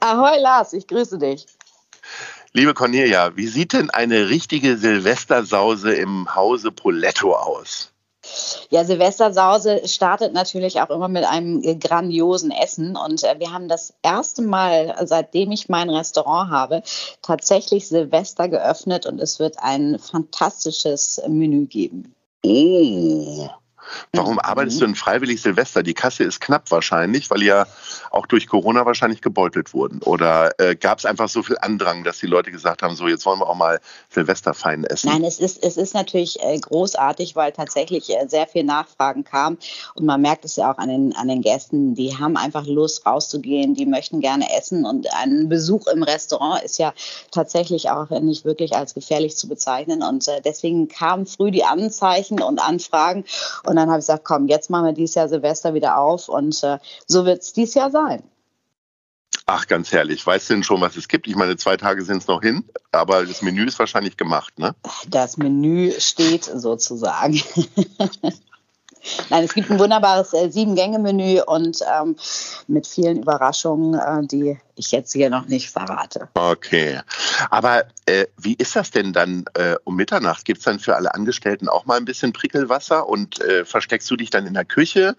Ahoi Lars, ich grüße dich. Liebe Cornelia, wie sieht denn eine richtige Silvestersause im Hause Poletto aus? Ja, Silvestersause startet natürlich auch immer mit einem grandiosen Essen. Und äh, wir haben das erste Mal, seitdem ich mein Restaurant habe, tatsächlich Silvester geöffnet und es wird ein fantastisches Menü geben. Oh, Warum mhm. arbeitest du denn freiwillig Silvester? Die Kasse ist knapp wahrscheinlich, weil ja auch durch Corona wahrscheinlich gebeutelt wurden. Oder äh, gab es einfach so viel Andrang, dass die Leute gesagt haben, so jetzt wollen wir auch mal Silvester fein essen? Nein, es ist, es ist natürlich äh, großartig, weil tatsächlich äh, sehr viel Nachfragen kam. Und man merkt es ja auch an den, an den Gästen, die haben einfach Lust rauszugehen, die möchten gerne essen. Und ein Besuch im Restaurant ist ja tatsächlich auch nicht wirklich als gefährlich zu bezeichnen. Und äh, deswegen kamen früh die Anzeichen und Anfragen. Und dann habe ich gesagt, komm, jetzt machen wir dieses Jahr Silvester wieder auf und äh, so wird es dieses Jahr sein. Ach, ganz herrlich. Weißt du denn schon, was es gibt? Ich meine, zwei Tage sind es noch hin, aber das Menü ist wahrscheinlich gemacht, ne? Das Menü steht sozusagen. Nein, es gibt ein wunderbares äh, Sieben-Gänge-Menü und ähm, mit vielen Überraschungen, äh, die ich jetzt hier noch nicht verrate. Okay. Aber äh, wie ist das denn dann äh, um Mitternacht? Gibt es dann für alle Angestellten auch mal ein bisschen Prickelwasser und äh, versteckst du dich dann in der Küche?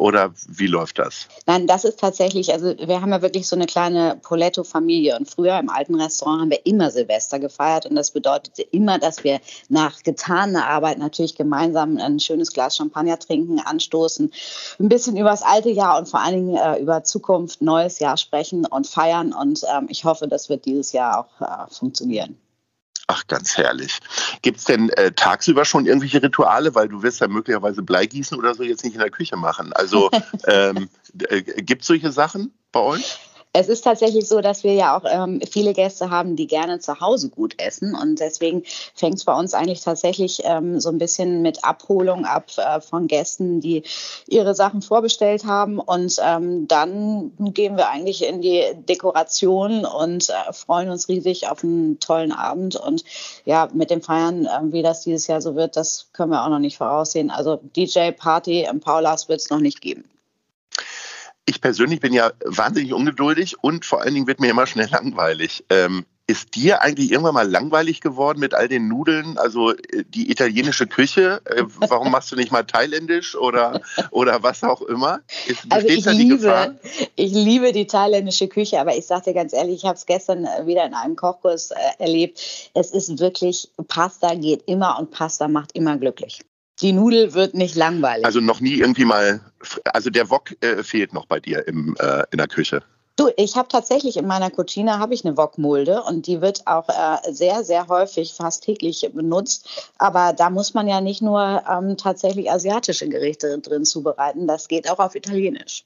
Oder wie läuft das? Nein, das ist tatsächlich, also wir haben ja wirklich so eine kleine Poletto-Familie. Und früher im alten Restaurant haben wir immer Silvester gefeiert. Und das bedeutete immer, dass wir nach getaner Arbeit natürlich gemeinsam ein schönes Glas Champagner trinken, anstoßen, ein bisschen über das alte Jahr und vor allen Dingen äh, über Zukunft, neues Jahr sprechen und feiern. Und ähm, ich hoffe, das wird dieses Jahr auch äh, funktionieren. Ach, ganz herrlich. Gibt es denn äh, tagsüber schon irgendwelche Rituale? Weil du wirst ja möglicherweise Bleigießen oder so jetzt nicht in der Küche machen. Also ähm, äh, gibt es solche Sachen bei euch? Es ist tatsächlich so, dass wir ja auch ähm, viele Gäste haben, die gerne zu Hause gut essen. Und deswegen fängt es bei uns eigentlich tatsächlich ähm, so ein bisschen mit Abholung ab äh, von Gästen, die ihre Sachen vorbestellt haben. Und ähm, dann gehen wir eigentlich in die Dekoration und äh, freuen uns riesig auf einen tollen Abend. Und ja, mit dem Feiern, äh, wie das dieses Jahr so wird, das können wir auch noch nicht voraussehen. Also DJ-Party im Paulas wird es noch nicht geben ich persönlich bin ja wahnsinnig ungeduldig und vor allen Dingen wird mir immer schnell langweilig. Ähm, ist dir eigentlich irgendwann mal langweilig geworden mit all den Nudeln? Also äh, die italienische Küche, äh, warum machst du nicht mal thailändisch oder, oder was auch immer? Ist, also ich liebe, ich liebe die thailändische Küche, aber ich sage dir ganz ehrlich, ich habe es gestern äh, wieder in einem Kochkurs erlebt. Es ist wirklich, Pasta geht immer und Pasta macht immer glücklich die Nudel wird nicht langweilig. Also noch nie irgendwie mal, also der Wok äh, fehlt noch bei dir im, äh, in der Küche. Du, ich habe tatsächlich in meiner Cucina habe ich eine Wokmulde und die wird auch äh, sehr, sehr häufig, fast täglich benutzt. Aber da muss man ja nicht nur ähm, tatsächlich asiatische Gerichte drin zubereiten, das geht auch auf Italienisch.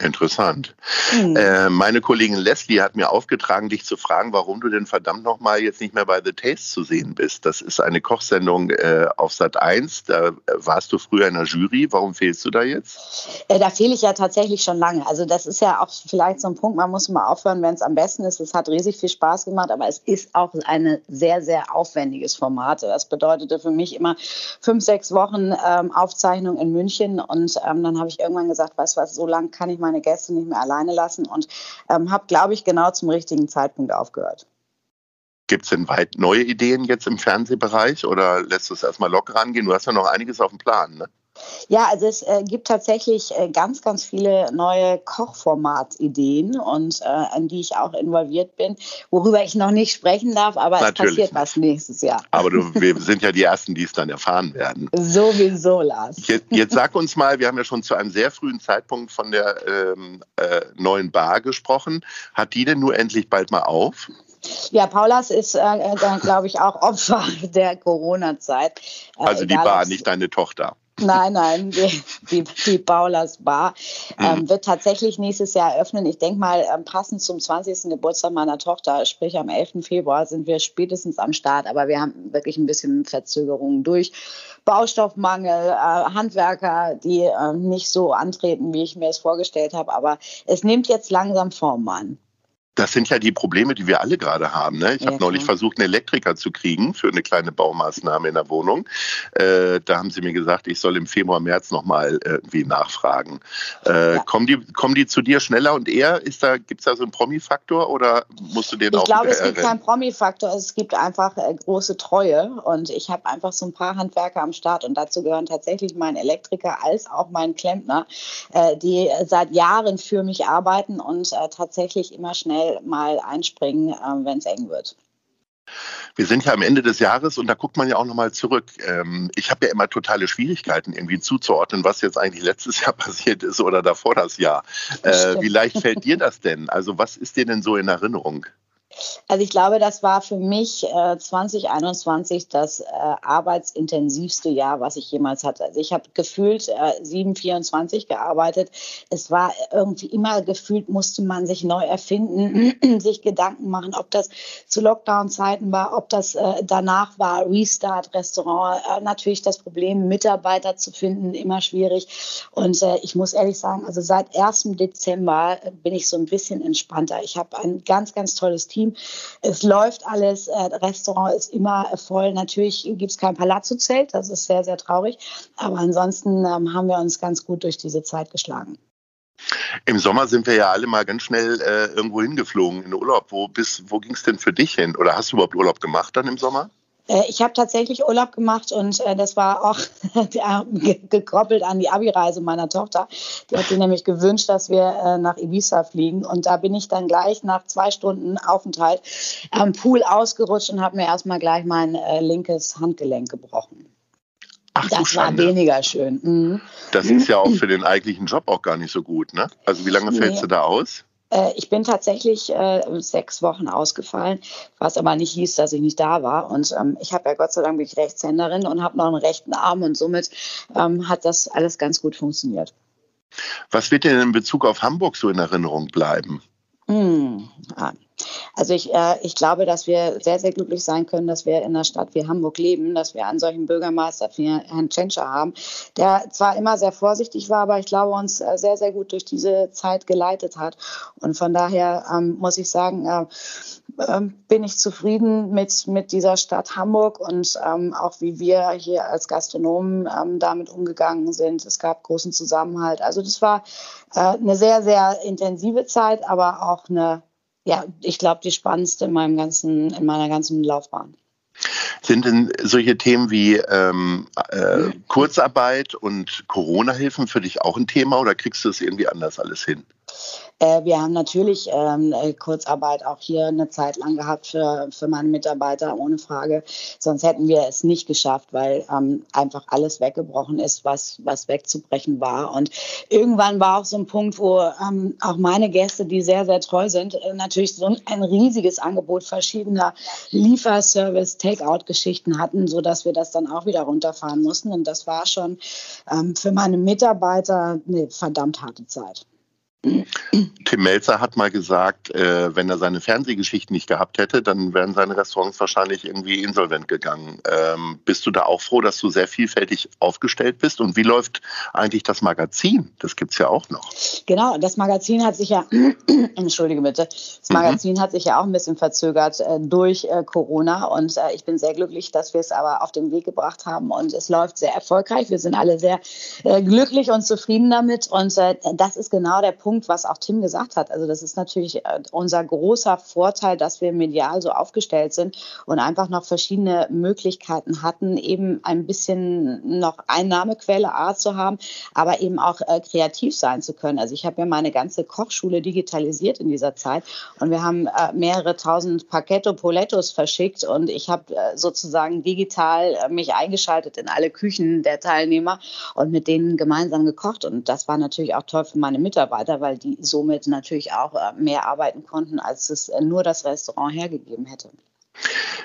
Interessant. Mhm. Äh, meine Kollegin Leslie hat mir aufgetragen, dich zu fragen, warum du denn verdammt nochmal jetzt nicht mehr bei The Taste zu sehen bist. Das ist eine Kochsendung äh, auf Sat 1. Da äh, warst du früher in der Jury. Warum fehlst du da jetzt? Äh, da fehle ich ja tatsächlich schon lange. Also das ist ja auch vielleicht so ein Punkt, man muss mal aufhören, wenn es am besten ist. Es hat riesig viel Spaß gemacht, aber es ist auch ein sehr, sehr aufwendiges Format. Das bedeutete für mich immer fünf, sechs Wochen ähm, Aufzeichnung in München und ähm, dann habe ich irgendwann gesagt, weißt du was, so lange kann ich mal meine Gäste nicht mehr alleine lassen und ähm, habe, glaube ich, genau zum richtigen Zeitpunkt aufgehört. Gibt es denn weit neue Ideen jetzt im Fernsehbereich oder lässt du es erstmal locker rangehen? Du hast ja noch einiges auf dem Plan, ne? Ja, also es äh, gibt tatsächlich äh, ganz, ganz viele neue Kochformatideen und äh, an die ich auch involviert bin, worüber ich noch nicht sprechen darf, aber Natürlich es passiert nicht. was nächstes Jahr. Aber du, wir sind ja die Ersten, die es dann erfahren werden. Sowieso, Lars. Jetzt, jetzt sag uns mal, wir haben ja schon zu einem sehr frühen Zeitpunkt von der ähm, äh, neuen Bar gesprochen. Hat die denn nur endlich bald mal auf? Ja, Paulas ist, äh, glaube ich, auch Opfer der Corona-Zeit. Äh, Also die Bar, nicht deine Tochter. Nein, nein, die, die, die Paulas Bar ähm, wird tatsächlich nächstes Jahr eröffnen. Ich denke mal, ähm, passend zum 20. Geburtstag meiner Tochter, sprich am 11. Februar, sind wir spätestens am Start. Aber wir haben wirklich ein bisschen Verzögerungen durch Baustoffmangel, äh, Handwerker, die äh, nicht so antreten, wie ich mir es vorgestellt habe. Aber es nimmt jetzt langsam Form an. Das sind ja die Probleme, die wir alle gerade haben. Ne? Ich Ja, habe neulich versucht, einen Elektriker zu kriegen für eine kleine Baumaßnahme in der Wohnung. Äh, da haben sie mir gesagt, ich soll im Februar, März nochmal irgendwie nachfragen. Äh, Ja. kommen, die, kommen die zu dir schneller und eher? Ist da, Gibt es da so einen Promi-Faktor oder musst du den Ich auch glaube, wieder es gibt errennen? keinen Promi-Faktor, es gibt einfach äh, große Treue und ich habe einfach so ein paar Handwerker am Start und dazu gehören tatsächlich mein Elektriker als auch mein Klempner, äh, die seit Jahren für mich arbeiten und äh, tatsächlich immer schnell mal einspringen, äh, wenn es eng wird. Wir sind ja am Ende des Jahres und da guckt man ja auch nochmal zurück. Ähm, ich habe ja immer totale Schwierigkeiten, irgendwie zuzuordnen, was jetzt eigentlich letztes Jahr passiert ist oder davor das Jahr. Äh, Stimmt. wie leicht fällt dir das denn? Also was ist dir denn so in Erinnerung? Also ich glaube, das war für mich äh, 2021 das äh, arbeitsintensivste Jahr, was ich jemals hatte. Also ich habe gefühlt äh, 724 gearbeitet. Es war irgendwie immer gefühlt, musste man sich neu erfinden, sich Gedanken machen, ob das zu Lockdown-Zeiten war, ob das äh, danach war, Restart, Restaurant. Äh, natürlich das Problem, Mitarbeiter zu finden, immer schwierig. Und äh, ich muss ehrlich sagen, also seit 1. Dezember bin ich so ein bisschen entspannter. Ich habe ein ganz, ganz tolles Team. Es läuft alles. Äh, Restaurant ist immer voll. Natürlich gibt es kein Palazzo-Zelt. Das ist sehr, sehr traurig. Aber ansonsten ähm, haben wir uns ganz gut durch diese Zeit geschlagen. Im Sommer sind wir ja alle mal ganz schnell äh, irgendwo hingeflogen in Urlaub. Wo, wo ging es denn für dich hin? Oder hast du überhaupt Urlaub gemacht dann im Sommer? Äh, Ich habe tatsächlich Urlaub gemacht und äh, das war auch gekoppelt an die Abi-Reise meiner Tochter. Die hat sich nämlich gewünscht, dass wir äh, nach Ibiza fliegen. Und da bin ich dann gleich nach zwei Stunden Aufenthalt am Pool ausgerutscht und habe mir erstmal gleich mein linkes Handgelenk gebrochen. Ach Das war weniger schön. Mhm. Das ist ja auch für den eigentlichen Job auch gar nicht so gut, ne? Also wie lange Nee. fällst du da aus? Äh, Ich bin tatsächlich äh, sechs Wochen ausgefallen, was aber nicht hieß, dass ich nicht da war. Und ähm, ich habe ja Gott sei Dank bin ich Rechtshänderin und habe noch einen rechten Arm und somit ähm, hat das alles ganz gut funktioniert. Was wird denn in Bezug auf Hamburg so in Erinnerung bleiben? Hm, ja. Also ich, äh, ich glaube, dass wir sehr, sehr glücklich sein können, dass wir in einer Stadt wie Hamburg leben, dass wir einen solchen Bürgermeister wie Herrn Tschentscher haben, der zwar immer sehr vorsichtig war, aber ich glaube, uns äh, sehr, sehr gut durch diese Zeit geleitet hat. Und von daher ähm, muss ich sagen, äh, ähm, bin ich zufrieden mit, mit dieser Stadt Hamburg und ähm, auch wie wir hier als Gastronomen ähm, damit umgegangen sind. Es gab großen Zusammenhalt. Also das war äh, eine sehr, sehr intensive Zeit, aber auch eine, ja, ich glaube, die spannendste in meinem ganzen, in meiner ganzen Laufbahn. Sind denn solche Themen wie ähm, äh, Kurzarbeit und Corona-Hilfen für dich auch ein Thema oder kriegst du es irgendwie anders alles hin? Äh, wir haben natürlich ähm, äh, Kurzarbeit auch hier eine Zeit lang gehabt für, für meine Mitarbeiter, ohne Frage. Sonst hätten wir es nicht geschafft, weil ähm, einfach alles weggebrochen ist, was, was wegzubrechen war. Und irgendwann war auch so ein Punkt, wo ähm, auch meine Gäste, die sehr, sehr treu sind, äh, natürlich so ein, ein riesiges Angebot verschiedener Lieferservice, Takeout-Geschichten hatten, sodass wir das dann auch wieder runterfahren mussten. Und das war schon ähm, für meine Mitarbeiter eine verdammt harte Zeit. Tim Melzer hat mal gesagt, äh, wenn er seine Fernsehgeschichten nicht gehabt hätte, dann wären seine Restaurants wahrscheinlich irgendwie insolvent gegangen. Ähm, bist du da auch froh, dass du sehr vielfältig aufgestellt bist? Und wie läuft eigentlich das Magazin? Das gibt es ja auch noch. Genau, das Magazin hat sich ja, entschuldige bitte, das Magazin hat sich ja auch ein bisschen verzögert äh, durch äh, Corona und äh, ich bin sehr glücklich, dass wir es aber auf den Weg gebracht haben und es läuft sehr erfolgreich. Wir sind alle sehr äh, glücklich und zufrieden damit und äh, das ist genau der Punkt, Punkt, was auch Tim gesagt hat. Also das ist natürlich äh, unser großer Vorteil, dass wir medial so aufgestellt sind und einfach noch verschiedene Möglichkeiten hatten, eben ein bisschen noch Einnahmequelle A zu haben, aber eben auch äh, kreativ sein zu können. Also ich habe ja meine ganze Kochschule digitalisiert in dieser Zeit und wir haben äh, mehrere tausend Paquetto Polettos verschickt und ich habe äh, sozusagen digital äh, mich eingeschaltet in alle Küchen der Teilnehmer und mit denen gemeinsam gekocht und das war natürlich auch toll für meine Mitarbeiter, weil die somit natürlich auch äh, mehr arbeiten konnten, als es äh, nur das Restaurant hergegeben hätte.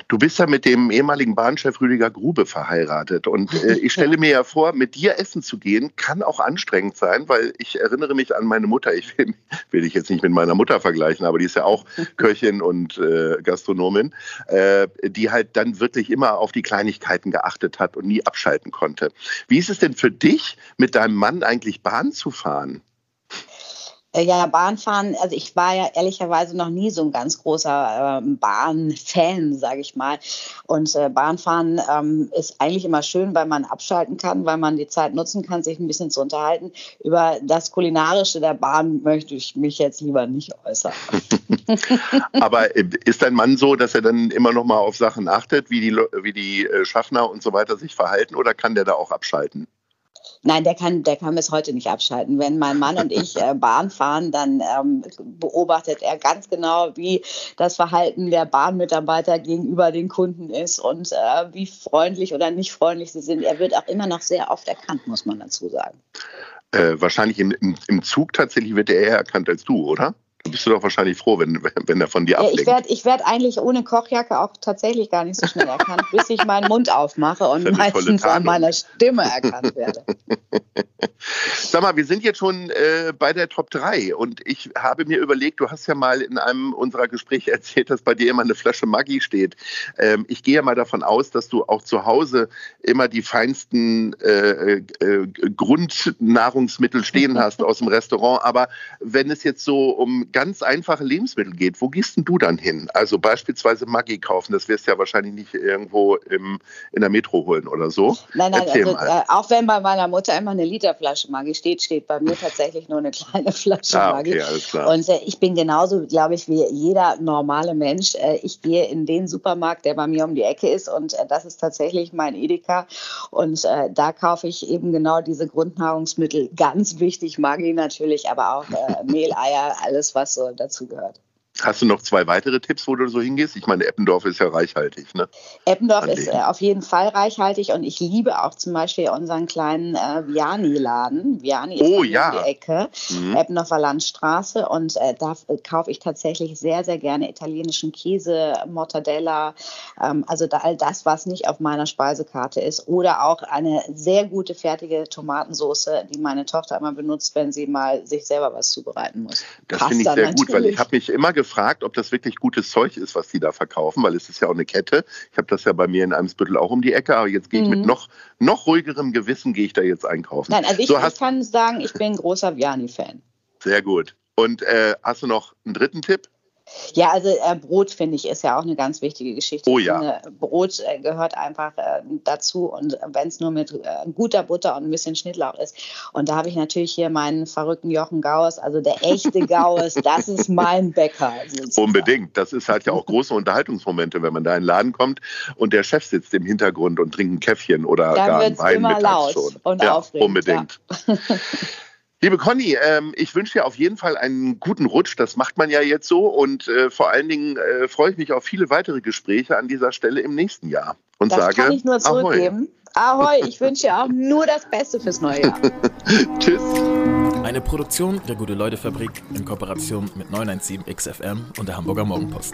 Du bist ja mit dem ehemaligen Bahnchef Rüdiger Grube verheiratet. Und äh, ich stelle mir ja vor, mit dir essen zu gehen, kann auch anstrengend sein, weil ich erinnere mich an meine Mutter. Ich will, will dich jetzt nicht mit meiner Mutter vergleichen, aber die ist ja auch Köchin und äh, Gastronomin, äh, die halt dann wirklich immer auf die Kleinigkeiten geachtet hat und nie abschalten konnte. Wie ist es denn für dich, mit deinem Mann eigentlich Bahn zu fahren? Äh, ja, Bahnfahren, also ich war ja ehrlicherweise noch nie so ein ganz großer ähm, Bahnfan, sage ich mal. Und äh, Bahnfahren ähm, ist eigentlich immer schön, weil man abschalten kann, weil man die Zeit nutzen kann, sich ein bisschen zu unterhalten. Über das Kulinarische der Bahn möchte ich mich jetzt lieber nicht äußern. Aber äh, ist dein Mann so, dass er dann immer noch mal auf Sachen achtet, wie die, wie die äh, Schaffner und so weiter sich verhalten, oder kann der da auch abschalten? Nein, der kann, der kann bis heute nicht abschalten. Wenn mein Mann und ich äh, Bahn fahren, dann ähm, beobachtet er ganz genau, wie das Verhalten der Bahnmitarbeiter gegenüber den Kunden ist und äh, wie freundlich oder nicht freundlich sie sind. Er wird auch immer noch sehr oft erkannt, muss man dazu sagen. Äh, wahrscheinlich im, im, im Zug tatsächlich wird er eher erkannt als du, oder? Bist du doch wahrscheinlich froh, wenn, wenn er von dir ablenkt. ich werde ich werd eigentlich ohne Kochjacke auch tatsächlich gar nicht so schnell erkannt, bis ich meinen Mund aufmache und meistens an meiner Stimme erkannt werde. Sag mal, wir sind jetzt schon äh, bei der Top 3 und ich habe mir überlegt, du hast ja mal in einem unserer Gespräche erzählt, dass bei dir immer eine Flasche Maggi steht. Ähm, ich gehe mal davon aus, dass du auch zu Hause immer die feinsten äh, äh, Grundnahrungsmittel stehen hast aus dem Restaurant. Aber wenn es jetzt so um ganz einfache Lebensmittel geht, wo gehst denn du dann hin? Also beispielsweise Maggi kaufen, das wirst du ja wahrscheinlich nicht irgendwo im, in der Metro holen oder so. Nein, nein, also, äh, auch wenn bei meiner Mutter immer eine Literflasche Maggi steht, steht bei mir tatsächlich nur eine kleine Flasche ah, okay, Alles klar. Und äh, ich bin genauso, glaube ich, wie jeder normale Mensch. Äh, ich gehe in den Supermarkt, der bei mir um die Ecke ist und äh, das ist tatsächlich mein Edeka. Und äh, da kaufe ich eben genau diese Grundnahrungsmittel. Ganz wichtig, Maggi natürlich, aber auch äh, Mehl, Eier, alles, was so dazu gehört. Hast du noch zwei weitere Tipps, wo du so hingehst? Ich meine, Eppendorf ist ja reichhaltig, ne? Eppendorf ist äh, auf jeden Fall reichhaltig und ich liebe auch zum Beispiel unseren kleinen äh, Viani-Laden. Viani ist oh, ja. um die Ecke, mhm. Eppendorfer Landstraße und äh, da kaufe ich tatsächlich sehr, sehr gerne italienischen Käse, Mortadella, ähm, also da, all das, was nicht auf meiner Speisekarte ist oder auch eine sehr gute fertige Tomatensauce, die meine Tochter immer benutzt, wenn sie mal sich selber was zubereiten muss. Das finde ich sehr natürlich. gut, weil ich habe mich immer gefragt, gefragt, ob das wirklich gutes Zeug ist, was die da verkaufen, weil es ist ja auch eine Kette. Ich habe das ja bei mir in Eimsbüttel auch um die Ecke, aber jetzt gehe ich mhm. mit noch, noch ruhigerem Gewissen gehe ich da jetzt einkaufen. Nein, also ich, so, ich kann sagen, ich bin ein großer Viani-Fan. Sehr gut. Und äh, hast du noch einen dritten Tipp? Ja, also äh, Brot finde ich ist ja auch eine ganz wichtige Geschichte. Oh ja. Finde, Brot äh, gehört einfach äh, dazu und wenn es nur mit äh, guter Butter und ein bisschen Schnittlauch ist. Und da habe ich natürlich hier meinen verrückten Jochen Gauers, also der echte Gauers, das ist mein Bäcker. Sozusagen. Unbedingt. Das ist halt ja auch große Unterhaltungsmomente, wenn man da in den Laden kommt und der Chef sitzt im Hintergrund und trinkt ein Käffchen oder Dann gar einen Wein immer laut schon. und ja, aufregend. Unbedingt. Ja. Liebe Conny, ähm, ich wünsche dir auf jeden Fall einen guten Rutsch. Das macht man ja jetzt so. Und äh, vor allen Dingen äh, freue ich mich auf viele weitere Gespräche an dieser Stelle im nächsten Jahr. Und das sage, kann ich nur zurückgeben. Ahoi, Ahoi ich wünsche dir auch nur das Beste fürs neue Jahr. Tschüss. Eine Produktion der Gute-Leute-Fabrik in Kooperation mit 917 XFM und der Hamburger Morgenpost.